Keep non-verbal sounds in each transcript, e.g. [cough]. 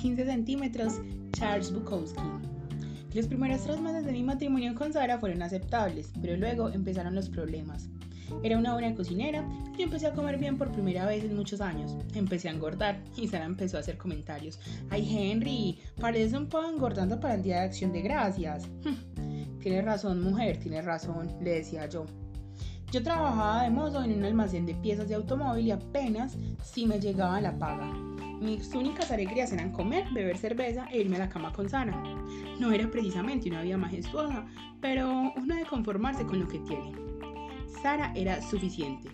15 centímetros, Charles Bukowski. Los primeros tres meses de mi matrimonio con Sara fueron aceptables, pero luego empezaron los problemas. Era una buena cocinera y empecé a comer bien por primera vez en muchos años. Empecé a engordar y Sara empezó a hacer comentarios. Ay Henry, pareces un poco engordando para el Día de Acción de Gracias. [laughs] tienes razón mujer, tienes razón, le decía yo. Yo trabajaba de mozo en un almacén de piezas de automóvil y apenas si me llegaba la paga. Mis únicas alegrías eran comer, beber cerveza e irme a la cama con Sara. No era precisamente una vida majestuosa, pero uno debe conformarse con lo que tiene. Sara era suficiente.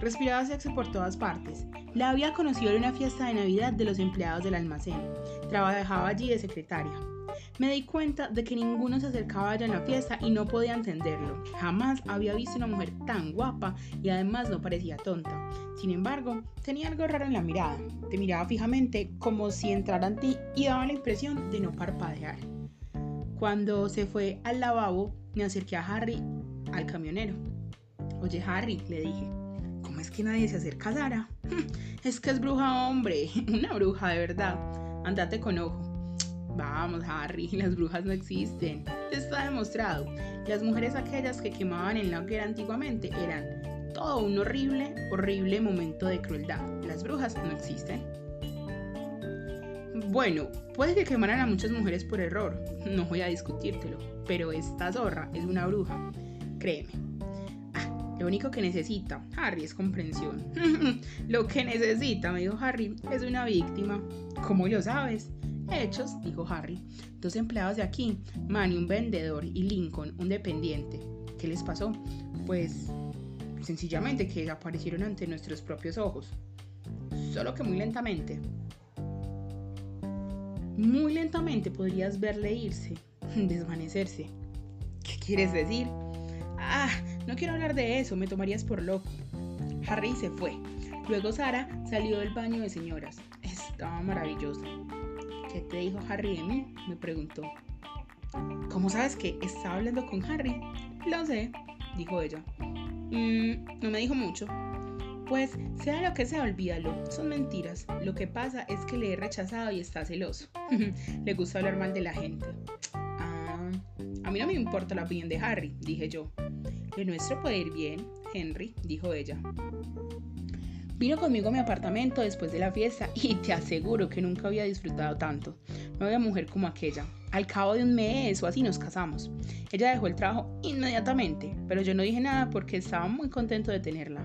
Respiraba sexo por todas partes. La había conocido en una fiesta de Navidad de los empleados del almacén. Trabajaba allí de secretaria. Me di cuenta de que ninguno se acercaba allá en la fiesta y no podía entenderlo. Jamás había visto una mujer tan guapa y además no parecía tonta. Sin embargo, tenía algo raro en la mirada. Te miraba fijamente como si entrara en ti y daba la impresión de no parpadear. Cuando se fue al lavabo, me acerqué a Harry, al camionero. Oye Harry, le dije, ¿cómo es que nadie se acerca a Sara? es que es bruja, hombre, [laughs] una bruja de verdad. Andate con ojo. Vamos, Harry, [laughs] las brujas no existen. Está demostrado. Las mujeres aquellas que quemaban en la hoguera antiguamente eran todo un horrible, horrible momento de crueldad. Las brujas no existen. Bueno, puede que quemaran a muchas mujeres por error, no voy a discutírtelo, pero esta zorra es una bruja, créeme. Ah, lo único que necesita, Harry, es comprensión. [laughs] lo que necesita, me dijo Harry, es una víctima. ¿Cómo lo sabes? Hechos, dijo Harry. Dos empleados de aquí, Manny, un vendedor, y Lincoln, un dependiente. ¿Qué les pasó? Pues sencillamente que aparecieron ante nuestros propios ojos. Solo que muy lentamente. Muy lentamente podrías verle irse, [laughs] desvanecerse. ¿Qué quieres decir? Ah, no quiero hablar de eso, me tomarías por loco. Harry se fue. Luego Sara salió del baño de señoras. Estaba maravillosa. ¿Qué te dijo Harry de mí? Me preguntó. ¿Cómo sabes que estaba hablando con Harry? Lo sé, dijo ella. Mm, no me dijo mucho. Pues sea lo que sea, olvídalo. Son mentiras. Lo que pasa es que le he rechazado y está celoso. [laughs] le gusta hablar mal de la gente. Ah, a mí no me importa la opinión de Harry, dije yo. Lo nuestro puede ir bien, Henry, dijo ella. Vino conmigo a mi apartamento después de la fiesta y te aseguro que nunca había disfrutado tanto. No había mujer como aquella. Al cabo de un mes o así nos casamos. Ella dejó el trabajo inmediatamente, pero yo no dije nada porque estaba muy contento de tenerla.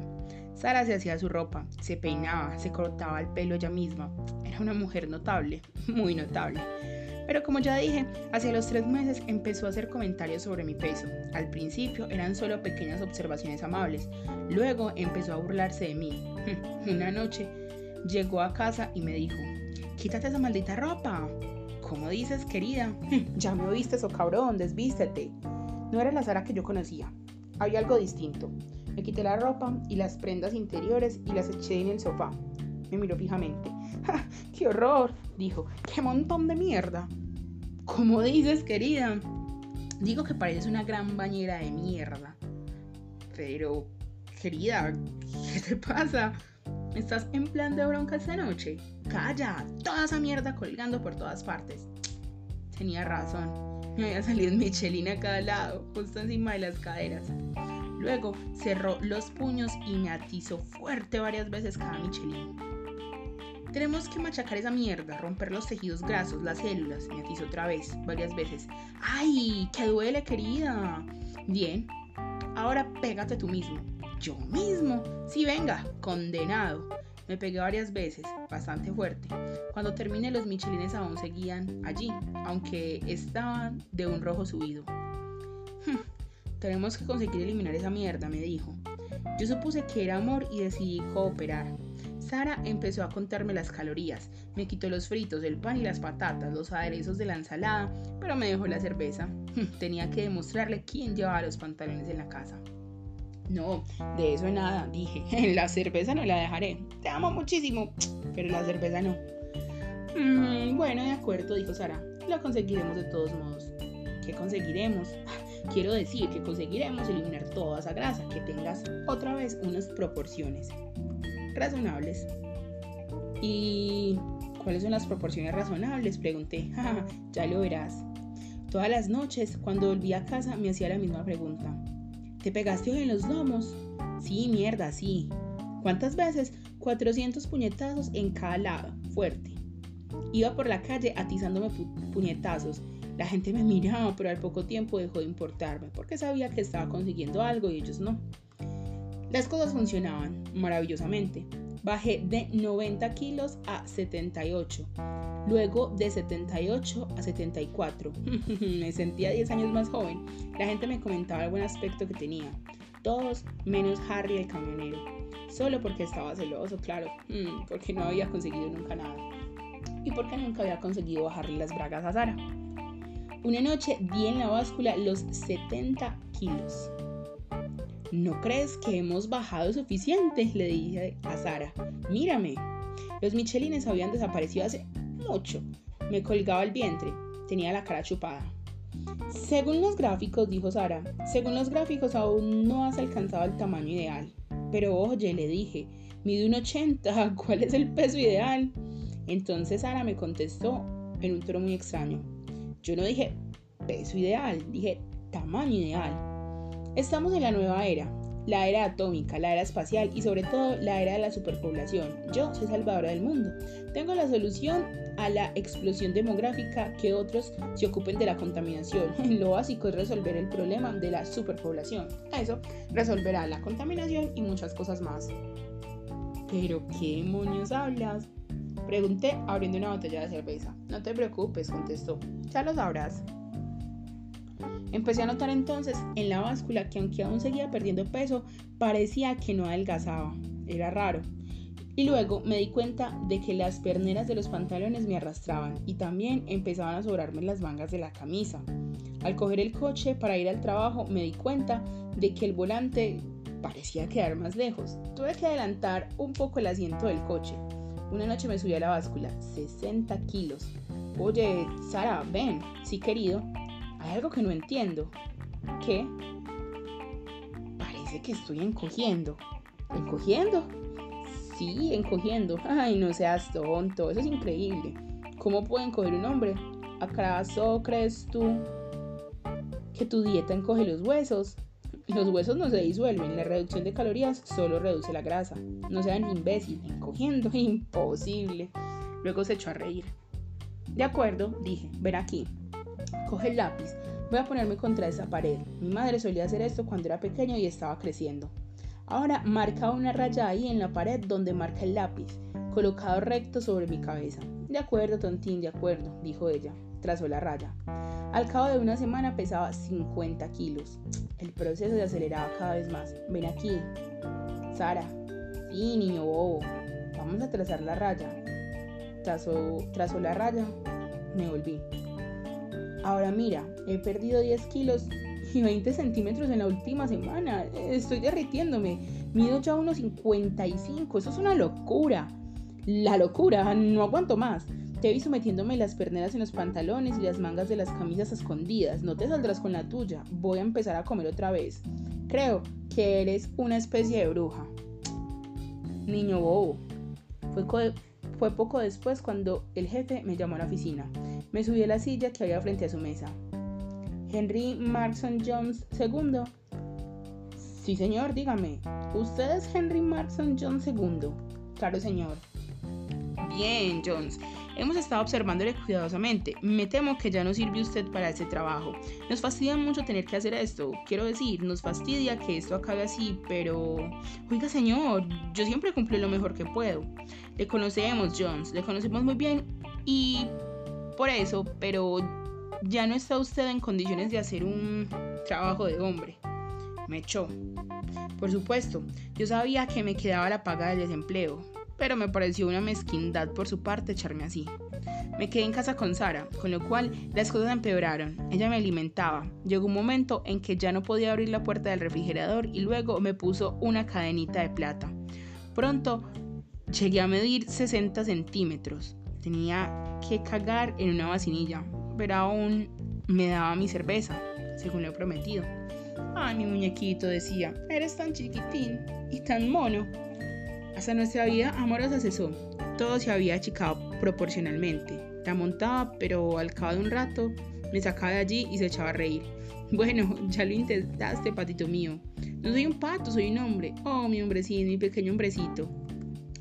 Sara se hacía su ropa, se peinaba, se cortaba el pelo ella misma. Era una mujer notable, muy notable. Pero como ya dije, hacia los tres meses empezó a hacer comentarios sobre mi peso. Al principio eran solo pequeñas observaciones amables, luego empezó a burlarse de mí. [laughs] Una noche llegó a casa y me dijo, quítate esa maldita ropa. ¿Cómo dices, querida? [laughs] Ya me oíste, eso cabrón, desvístete. No era la Sara que yo conocía. Había algo distinto. Me quité la ropa y las prendas interiores y las eché en el sofá. Me miró fijamente. [laughs] ¡Qué horror! Dijo. ¡Qué montón de mierda! ¿Cómo dices, querida? Digo que pareces una gran bañera de mierda. Pero, querida, ¿qué te pasa? ¿Estás en plan de bronca esta noche? Calla, toda esa mierda colgando por todas partes. Tenía razón. Me había salido Michelin a cada lado, justo encima de las caderas. Luego cerró los puños y me atizó fuerte varias veces cada Michelin. Tenemos que machacar esa mierda, romper los tejidos grasos, las células. Me atizó otra vez, varias veces. ¡Ay! ¡Que duele, querida! Bien, ahora pégate tú mismo. ¿Yo mismo? Sí, venga, condenado. Me pegué varias veces, bastante fuerte. Cuando terminé, los michelines aún seguían allí, aunque estaban de un rojo subido. Hm, tenemos que conseguir eliminar esa mierda, me dijo. Yo supuse que era amor y decidí cooperar. Sara empezó a contarme las calorías, me quitó los fritos, el pan y las patatas, los aderezos de la ensalada, pero me dejó la cerveza. [laughs] Tenía que demostrarle quién llevaba los pantalones en la casa. No, de eso nada, dije. [laughs] La cerveza no la dejaré. Te amo muchísimo, pero la cerveza no. Mm, bueno, de acuerdo, dijo Sara. La conseguiremos de todos modos. ¿Qué conseguiremos? [laughs] Quiero decir que conseguiremos eliminar toda esa grasa, que tengas otra vez unas proporciones razonables. ¿Y ¿Cuáles son las proporciones razonables? Pregunté. [laughs] ya lo verás. Todas las noches, cuando volví a casa, me hacía la misma pregunta. ¿Te pegaste hoy en los lomos? Sí, mierda, sí. ¿Cuántas veces? 400 puñetazos en cada lado, fuerte. Iba por la calle atizándome puñetazos. La gente me miraba, pero al poco tiempo dejó de importarme, porque sabía que estaba consiguiendo algo y ellos no. Las cosas funcionaban maravillosamente. Bajé de 90 kilos a 78, luego de 78 a 74. [laughs] me sentía 10 años más joven. La gente me comentaba el buen aspecto que tenía. Todos menos Harry el camionero. Solo porque estaba celoso, claro, mm, porque no había conseguido nunca nada. Y porque nunca había conseguido bajarle las bragas a Sara. Una noche di en la báscula los 70 kilos. ¿No crees que hemos bajado suficiente? Le dije a Sara. Mírame. Los michelines habían desaparecido hace mucho. Me colgaba el vientre. Tenía la cara chupada. Según los gráficos, dijo Sara, según los gráficos aún no has alcanzado el tamaño ideal. Pero oye, le dije, mide un 80, [laughs] ¿cuál es el peso ideal? Entonces Sara me contestó en un tono muy extraño. Yo no dije peso ideal, dije tamaño ideal. Estamos en la nueva era, la era atómica, la era espacial y sobre todo la era de la superpoblación. Yo soy salvadora del mundo. Tengo la solución a la explosión demográfica que otros se ocupen de la contaminación. [laughs] Lo básico es resolver el problema de la superpoblación. Eso resolverá la contaminación y muchas cosas más. ¿Pero qué demonios hablas? Pregunté abriendo una botella de cerveza. No te preocupes, contestó. Ya lo sabrás. Empecé a notar entonces en la báscula que aunque aún seguía perdiendo peso, parecía que no adelgazaba. Era raro. Y luego me di cuenta de que las perneras de los pantalones me arrastraban y también empezaban a sobrarme las mangas de la camisa. Al coger el coche para ir al trabajo me di cuenta de que el volante parecía quedar más lejos. Tuve que adelantar un poco el asiento del coche. Una noche me subí a la báscula, 60 kilos. Oye, Sara, ven, sí querido, hay algo que no entiendo. ¿Qué? Parece que estoy encogiendo. ¿Encogiendo? Sí, encogiendo. [laughs] Ay, no seas tonto, eso es increíble. ¿Cómo puede encoger un hombre? ¿Acaso crees tú que tu dieta encoge los huesos? Los huesos no se disuelven, la reducción de calorías solo reduce la grasa. No sean imbécil, encogiendo, [laughs] imposible. Luego se echó a reír. De acuerdo, dije, ven aquí, Coge el lápiz. Voy a ponerme contra esa pared. Mi madre solía hacer esto cuando era pequeño y estaba creciendo. Ahora marca una raya ahí en la pared donde marca el lápiz, colocado recto sobre mi cabeza. De acuerdo, tontín, de acuerdo, dijo ella. Trazó la raya. Al cabo de una semana pesaba 50 kilos. El proceso se aceleraba cada vez más. Ven aquí. Sara. Sí, niño bobo. Vamos a trazar la raya. Trazó, trazó la raya. Me volví. Ahora mira, he perdido 10 kilos y 20 centímetros en la última semana. Estoy derritiéndome. Mido ya unos 55. Eso es una locura. La locura. No aguanto más. Te he visto metiéndome las perneras en los pantalones y las mangas de las camisas escondidas. No te saldrás con la tuya. Voy a empezar a comer otra vez. Creo que eres una especie de bruja. Niño bobo. Fue poco después cuando el jefe me llamó a la oficina. Me subí a la silla que había frente a su mesa. Henry Markson Jones II. Sí, señor, dígame. ¿Usted es Henry Markson Jones II? Claro, señor. Bien, Jones. Hemos estado observándole cuidadosamente. Me temo que ya no sirve usted para ese trabajo. Nos fastidia mucho tener que hacer esto. Quiero decir, nos fastidia que esto acabe así, pero... Oiga, señor, yo siempre cumplo lo mejor que puedo. Le conocemos, Jones, le conocemos muy bien y por eso, pero ya no está usted en condiciones de hacer un trabajo de hombre. Me echó. Por supuesto, yo sabía que me quedaba la paga del desempleo, pero me pareció una mezquindad por su parte echarme así. Me quedé en casa con Sara, con lo cual las cosas empeoraron. Ella me alimentaba. Llegó un momento en que ya no podía abrir la puerta del refrigerador y luego me puso una cadenita de plata. Pronto llegué a medir 60 centímetros. Tenía que cagar en una vacinilla, pero aún me daba mi cerveza, según lo prometido. Ay, mi muñequito decía, eres tan chiquitín y tan mono. Hasta nuestra vida amorosa cesó. Todo se había achicado proporcionalmente. La montaba, pero al cabo de un rato me sacaba de allí y se echaba a reír. [laughs] Bueno, ya lo intentaste, patito mío. No soy un pato, soy un hombre. Oh, mi hombrecito, mi pequeño hombrecito.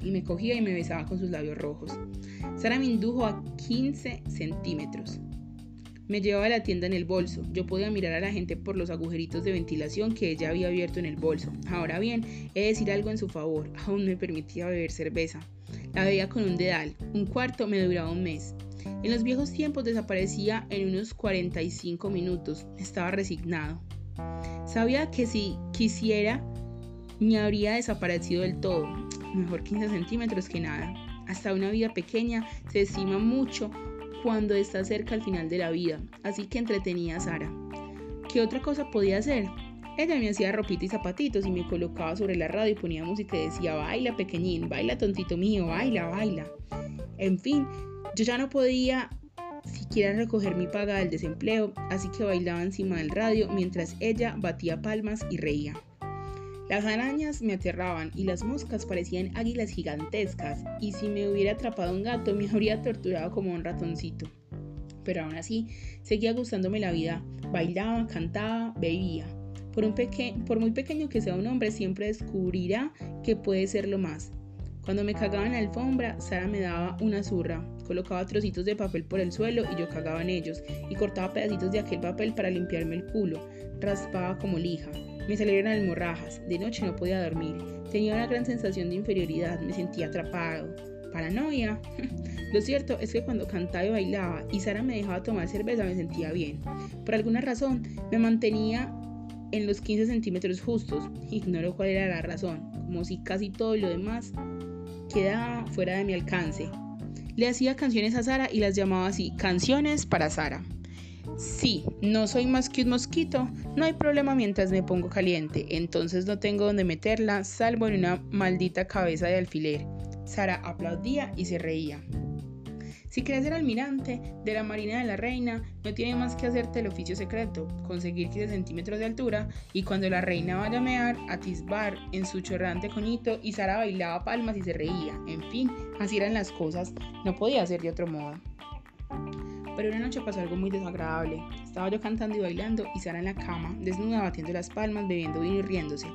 Y me cogía y me besaba con sus labios rojos. Sara me indujo a 15 centímetros. Me llevaba la tienda en el bolso. Yo podía mirar a la gente por los agujeritos de ventilación que ella había abierto en el bolso. Ahora bien, he de decir algo en su favor. [laughs] Aún me permitía beber cerveza. La bebía con un dedal. Un cuarto me duraba un mes. En los viejos tiempos desaparecía en unos 45 minutos. Estaba resignado. Sabía que si quisiera, me habría desaparecido del todo. Mejor 15 centímetros que nada. Hasta una vida pequeña se estima mucho cuando está cerca al final de la vida. Así que entretenía a Sara. ¿Qué otra cosa podía hacer? Ella me hacía ropita y zapatitos y me colocaba sobre la radio y ponía música y decía, baila pequeñín, baila tontito mío, baila, baila. En fin, yo ya no podía siquiera recoger mi paga del desempleo, así que bailaba encima del radio mientras ella batía palmas y reía. Las arañas me aterraban y las moscas parecían águilas gigantescas, y si me hubiera atrapado un gato [laughs] me habría torturado como un ratoncito. Pero aún así, seguía gustándome la vida, bailaba, cantaba, bebía. Por, muy pequeño que sea un hombre, siempre descubrirá que puede ser lo más. Cuando me cagaba en la alfombra, Sara me daba una zurra, colocaba trocitos de papel por el suelo y yo cagaba en ellos, y cortaba pedacitos de aquel papel para limpiarme el culo, raspaba como lija. Me salieron almorrajas, de noche no podía dormir, tenía una gran sensación de inferioridad, me sentía atrapado. Paranoia. [laughs] Lo cierto es que cuando cantaba y bailaba y Sara me dejaba tomar cerveza me sentía bien. Por alguna razón me mantenía en los 15 centímetros justos. [laughs] Ignoro cuál era la razón, como si casi todo lo demás quedaba fuera de mi alcance. Le hacía canciones a Sara y las llamaba así, canciones para Sara. Sí, no soy más que un mosquito, no hay problema mientras me pongo caliente, entonces no tengo donde meterla, salvo en una maldita cabeza de alfiler. Sara aplaudía y se reía. Si quieres ser almirante de la Marina de la Reina, no tiene más que hacerte el oficio secreto, conseguir 15 centímetros de altura y cuando la reina vaya a mear, atisbar en su chorrante conito y Sara bailaba palmas y se reía. En fin, así eran las cosas, no podía ser de otro modo. Pero una noche pasó algo muy desagradable. Estaba yo cantando y bailando y Sara en la cama, desnuda, batiendo las palmas, bebiendo vino y riéndose.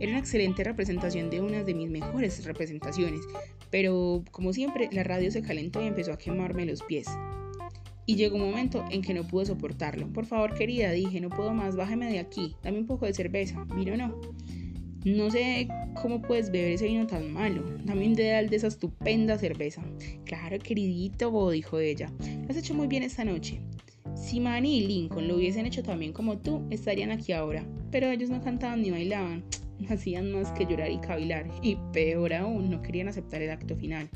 Era una excelente representación de una de mis mejores representaciones, pero como siempre la radio se calentó y empezó a quemarme los pies. Y llegó un momento en que no pude soportarlo. Por favor, querida, dije, no puedo más, bájeme de aquí, dame un poco de cerveza. Vino no. No sé cómo puedes beber ese vino tan malo. Dame un dedal de esa estupenda cerveza. Claro, queridito, dijo ella. Lo has hecho muy bien esta noche. Si Manny y Lincoln lo hubiesen hecho también como tú, estarían aquí ahora. Pero ellos no cantaban ni bailaban. No [tsk] hacían más que llorar y cavilar. Y peor aún, no querían aceptar el acto final.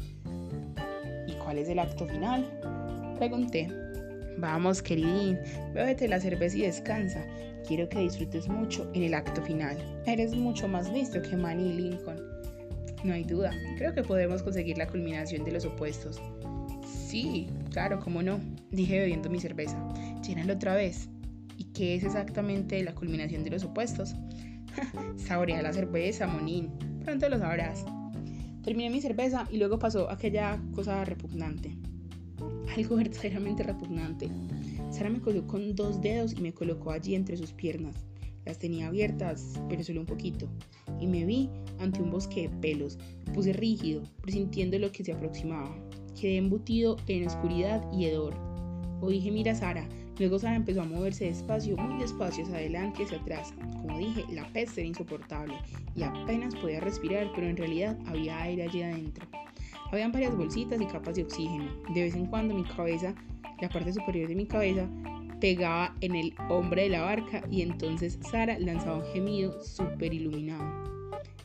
¿Y cuál es el acto final? Pregunté. Vamos, queridín, bébete la cerveza y descansa. Quiero que disfrutes mucho en el acto final. Eres mucho más listo que Manny Lincoln. No hay duda, creo que podemos conseguir la culminación de los opuestos. Sí, claro, cómo no, dije bebiendo mi cerveza. Llénalo otra vez. ¿Y qué es exactamente la culminación de los opuestos? [laughs] Saborea la cerveza, Monín. Pronto lo sabrás. Terminé mi cerveza y luego pasó aquella cosa repugnante algo [laughs] verdaderamente repugnante. Sara me cogió con dos dedos y me colocó allí entre sus piernas. Las tenía abiertas, pero solo un poquito, y me vi ante un bosque de pelos. puse rígido, presintiendo lo que se aproximaba. Quedé embutido en oscuridad y hedor. O dije, mira Sara. Luego Sara empezó a moverse despacio, muy despacio hacia adelante y hacia atrás. Como dije, la peste era insoportable y apenas podía respirar, pero en realidad había aire allí adentro. Habían varias bolsitas y capas de oxígeno. De vez en cuando mi cabeza, la parte superior de mi cabeza, pegaba en el hombre de la barca y entonces Sara lanzaba un gemido súper iluminado.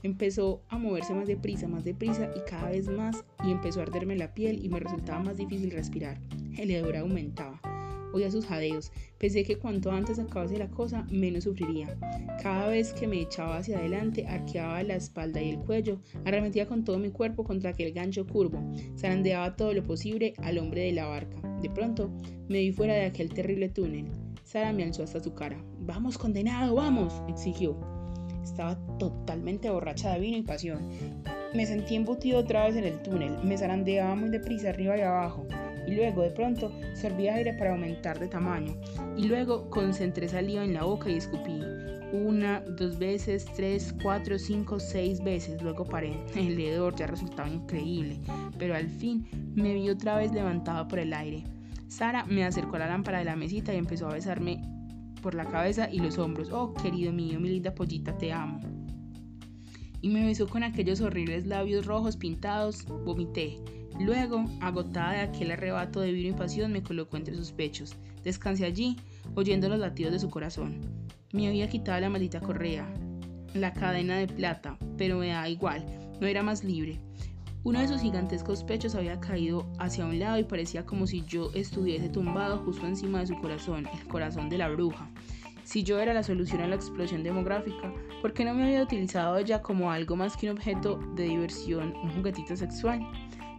Empezó a moverse más deprisa, más deprisa y cada vez más y empezó a arderme la piel y me resultaba más difícil respirar. El hedor aumentaba oía sus jadeos. Pensé que cuanto antes acabase la cosa, menos sufriría. Cada vez que me echaba hacia adelante, arqueaba la espalda y el cuello, arremetía con todo mi cuerpo contra aquel gancho curvo, zarandeaba todo lo posible al hombre de la barca. De pronto, me vi fuera de aquel terrible túnel. Sara me alzó hasta su cara. Vamos, condenado, vamos, exigió. Estaba totalmente borracha de vino y pasión. Me sentí embutido otra vez en el túnel, me zarandeaba muy deprisa arriba y abajo, luego de pronto serví aire para aumentar de tamaño, y luego concentré saliva en la boca y escupí. Una, dos veces, tres, cuatro, cinco, seis veces. Luego paré. [laughs] El hedor ya resultaba increíble, pero al fin me vi otra vez levantado por el aire. Sara me acercó a la lámpara de la mesita y empezó a besarme por la cabeza y los hombros. Oh, querido mío, mi linda pollita, te amo. Y me besó con aquellos horribles labios rojos pintados. Vomité. Luego, agotada de aquel arrebato de vino y pasión, me colocó entre sus pechos. Descansé allí, oyendo los latidos de su corazón. Me había quitado la maldita correa, la cadena de plata, pero me da igual, no era más libre. Uno de sus gigantescos pechos había caído hacia un lado y parecía como si yo estuviese tumbado justo encima de su corazón, el corazón de la bruja. Si yo era la solución a la explosión demográfica, ¿por qué no me había utilizado ella como algo más que un objeto de diversión, un juguetito sexual?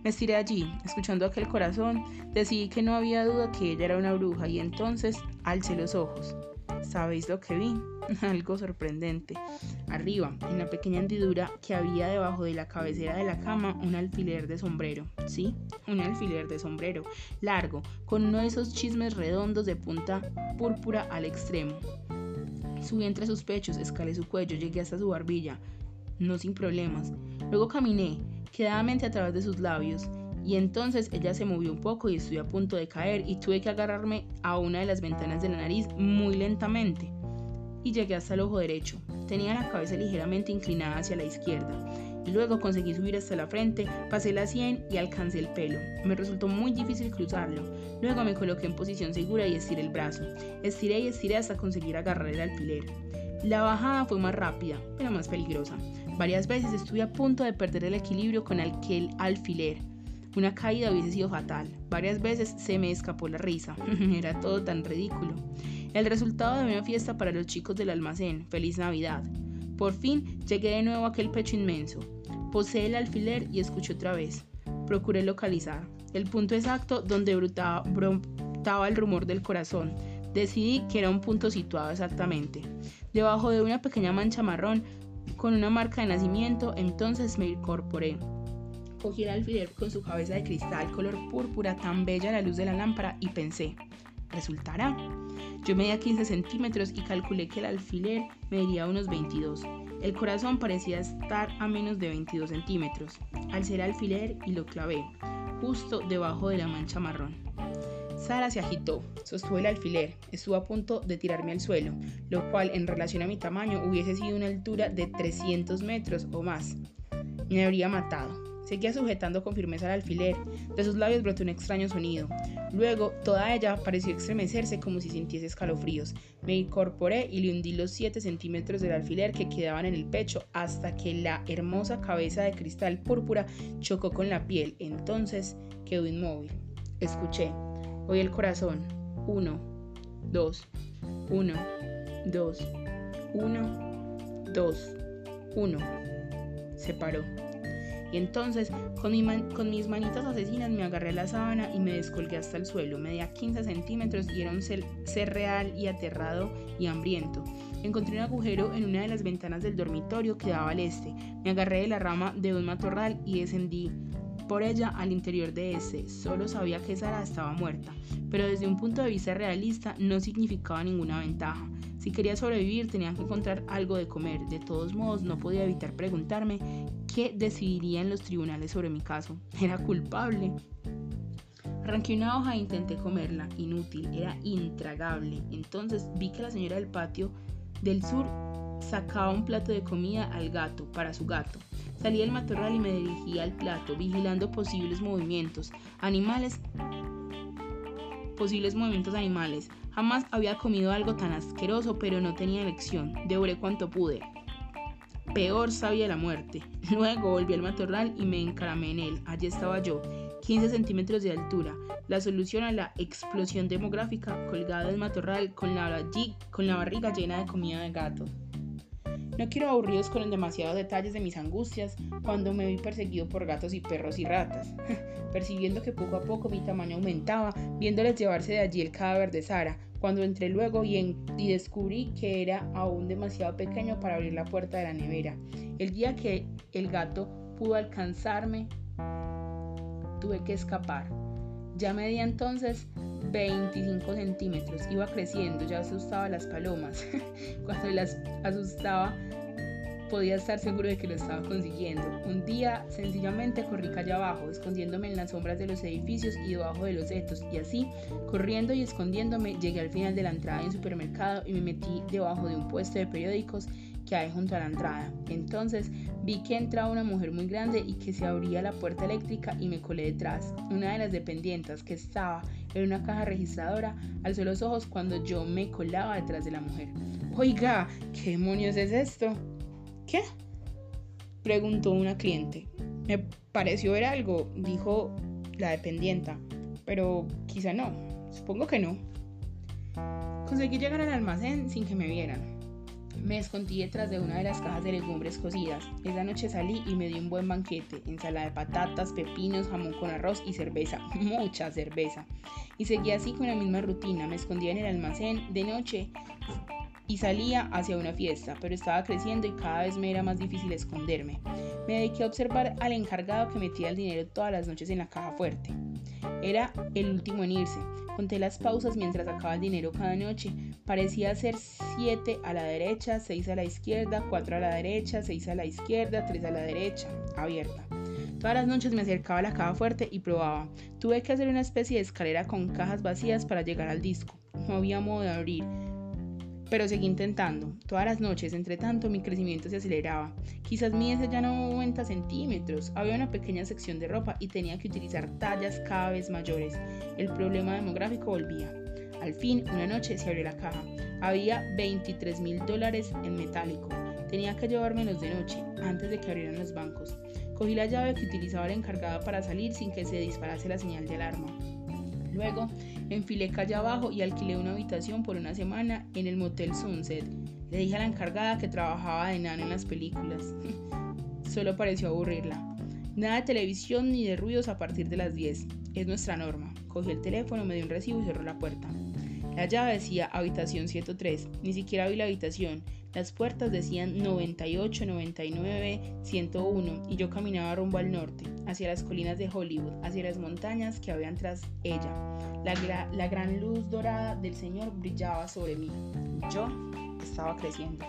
Me estiré allí, escuchando aquel corazón, decidí que no había duda que ella era una bruja y entonces alcé los ojos. ¿Sabéis lo que vi? [laughs] Algo sorprendente. Arriba, en la pequeña hendidura que había debajo de la cabecera de la cama, un alfiler de sombrero. Sí, un alfiler de sombrero, largo, con uno de esos chismes redondos de punta púrpura al extremo. Subí entre sus pechos, escalé su cuello, llegué hasta su barbilla, no sin problemas. Luego caminé, quedadamente a través de sus labios, y entonces ella se movió un poco y estuve a punto de caer y tuve que agarrarme a una de las ventanas de la nariz muy lentamente y llegué hasta el ojo derecho. Tenía la cabeza ligeramente inclinada hacia la izquierda. Y luego conseguí subir hasta la frente, pasé la sien y alcancé el pelo. Me resultó muy difícil cruzarlo. Luego me coloqué en posición segura y estiré el brazo. Estiré y estiré hasta conseguir agarrar el alfiler. La bajada fue más rápida, pero más peligrosa. Varias veces estuve a punto de perder el equilibrio con aquel alfiler. Una caída hubiese sido fatal. Varias veces se me escapó la risa. [laughs] Era todo tan ridículo. El resultado de una fiesta para los chicos del almacén. Feliz Navidad. Por fin llegué de nuevo a aquel pecho inmenso. Posé el alfiler y escuché otra vez. Procuré localizar el punto exacto donde brotaba, brotaba el rumor del corazón. Decidí que era un punto situado exactamente. Debajo de una pequeña mancha marrón con una marca de nacimiento, entonces me incorporé. Cogí el alfiler con su cabeza de cristal color púrpura tan bella a la luz de la lámpara y pensé, ¿resultará? Yo medía 15 centímetros y calculé que el alfiler mediría unos 22. El corazón parecía estar a menos de 22 centímetros. Alcé el alfiler y lo clavé, justo debajo de la mancha marrón. Sara se agitó, sostuvo el alfiler, estuvo a punto de tirarme al suelo, lo cual en relación a mi tamaño hubiese sido una altura de 300 metros o más. Me habría matado. Seguía sujetando con firmeza el alfiler. De sus labios brotó un extraño sonido. Luego, toda ella pareció estremecerse como si sintiese escalofríos. Me incorporé y le hundí los 7 centímetros del alfiler que quedaban en el pecho hasta que la hermosa cabeza de cristal púrpura chocó con la piel. Entonces quedó inmóvil. Escuché. Oí el corazón. Uno, dos, uno, dos, uno, dos, uno. Se paró. Y entonces, con, mis manitas asesinas, me agarré la sábana y me descolgué hasta el suelo. Medía 15 centímetros y era un ser, real y aterrado y hambriento. Encontré un agujero en una de las ventanas del dormitorio que daba al este. Me agarré de la rama de un matorral y descendí por ella al interior de ese. Solo sabía que Sara estaba muerta, pero desde un punto de vista realista no significaba ninguna ventaja. Si quería sobrevivir tenía que encontrar algo de comer. De todos modos, no podía evitar preguntarme qué decidirían los tribunales sobre mi caso. [laughs] ¿Era culpable? Arranqué una hoja e intenté comerla. Inútil, era intragable. Entonces vi que la señora del patio del sur sacaba un plato de comida al gato, para su gato. Salí del matorral y me dirigí al plato, vigilando posibles movimientos animales. Posibles movimientos animales. Jamás había comido algo tan asqueroso, pero no tenía elección. Devoré cuanto pude. Peor sabía la muerte. [laughs] Luego volví al matorral y me encaramé en él. Allí estaba yo, 15 centímetros de altura, la solución a la explosión demográfica, colgada del matorral con la, con la barriga llena de comida de gato. No quiero aburriros con demasiados detalles de mis angustias cuando me vi perseguido por gatos y perros y ratas, [laughs] percibiendo que poco a poco mi tamaño aumentaba, viéndoles llevarse de allí el cadáver de Sara, cuando entré luego y, y, descubrí que era aún demasiado pequeño para abrir la puerta de la nevera. El día que el gato pudo alcanzarme, tuve que escapar. Ya medía entonces 25 centímetros, iba creciendo, ya asustaba a las palomas. [laughs] Cuando las asustaba, podía estar seguro de que lo estaba consiguiendo. Un día sencillamente corrí calle abajo, escondiéndome en las sombras de los edificios y debajo de los setos, y así, corriendo y escondiéndome, llegué al final de la entrada de supermercado y me metí debajo de un puesto de periódicos que hay junto a la entrada. Entonces vi que entraba una mujer muy grande y que se abría la puerta eléctrica y me colé detrás. Una de las dependientas que estaba en una caja registradora alzó los ojos cuando yo me colaba detrás de la mujer. Oiga, ¿qué demonios es esto? ¿Qué? Preguntó una cliente. Me pareció ver algo, dijo la dependienta, pero quizá no, supongo que no. Conseguí llegar al almacén sin que me vieran. Me escondí detrás de una de las cajas de legumbres cocidas. Esa noche salí y me di un buen banquete, ensalada de patatas, pepinos, jamón con arroz y cerveza, [laughs] mucha cerveza. Y seguí así con la misma rutina, me escondía en el almacén de noche y salía hacia una fiesta, pero estaba creciendo y cada vez me era más difícil esconderme. Me dediqué a observar al encargado que metía el dinero todas las noches en la caja fuerte. Era el último en irse. Conté las pausas mientras sacaba el dinero cada noche. Parecía ser 7 a la derecha, 6 a la izquierda, 4 a la derecha, 6 a la izquierda, 3 a la derecha, abierta. Todas las noches me acercaba a la caja fuerte y probaba. Tuve que hacer una especie de escalera con cajas vacías para llegar al disco. No había modo de abrir pero seguí intentando. Todas las noches, entre tanto, mi crecimiento se aceleraba. Quizás midiese ya 90 centímetros. Había una pequeña sección de ropa y tenía que utilizar tallas cada vez mayores. El problema demográfico volvía. Al fin, una noche se abrió la caja. Había 23 mil dólares en metálico. Tenía que llevármelos de noche, antes de que abrieran los bancos. Cogí la llave que utilizaba la encargada para salir sin que se disparase la señal de alarma. Luego enfilé calle abajo y alquilé una habitación por una semana en el Motel Sunset. Le dije a la encargada que trabajaba de nana en las películas. [laughs] Solo pareció aburrirla. Nada de televisión ni de ruidos a partir de las 10. Es nuestra norma. Cogió el teléfono, me dio un recibo y cerró la puerta. La llave decía habitación 103. Ni siquiera vi la habitación. Las puertas decían 98, 99, 101 y yo caminaba rumbo al norte, hacia las colinas de Hollywood, hacia las montañas que habían tras ella. La, la gran luz dorada del Señor brillaba sobre mí. Yo estaba creciendo.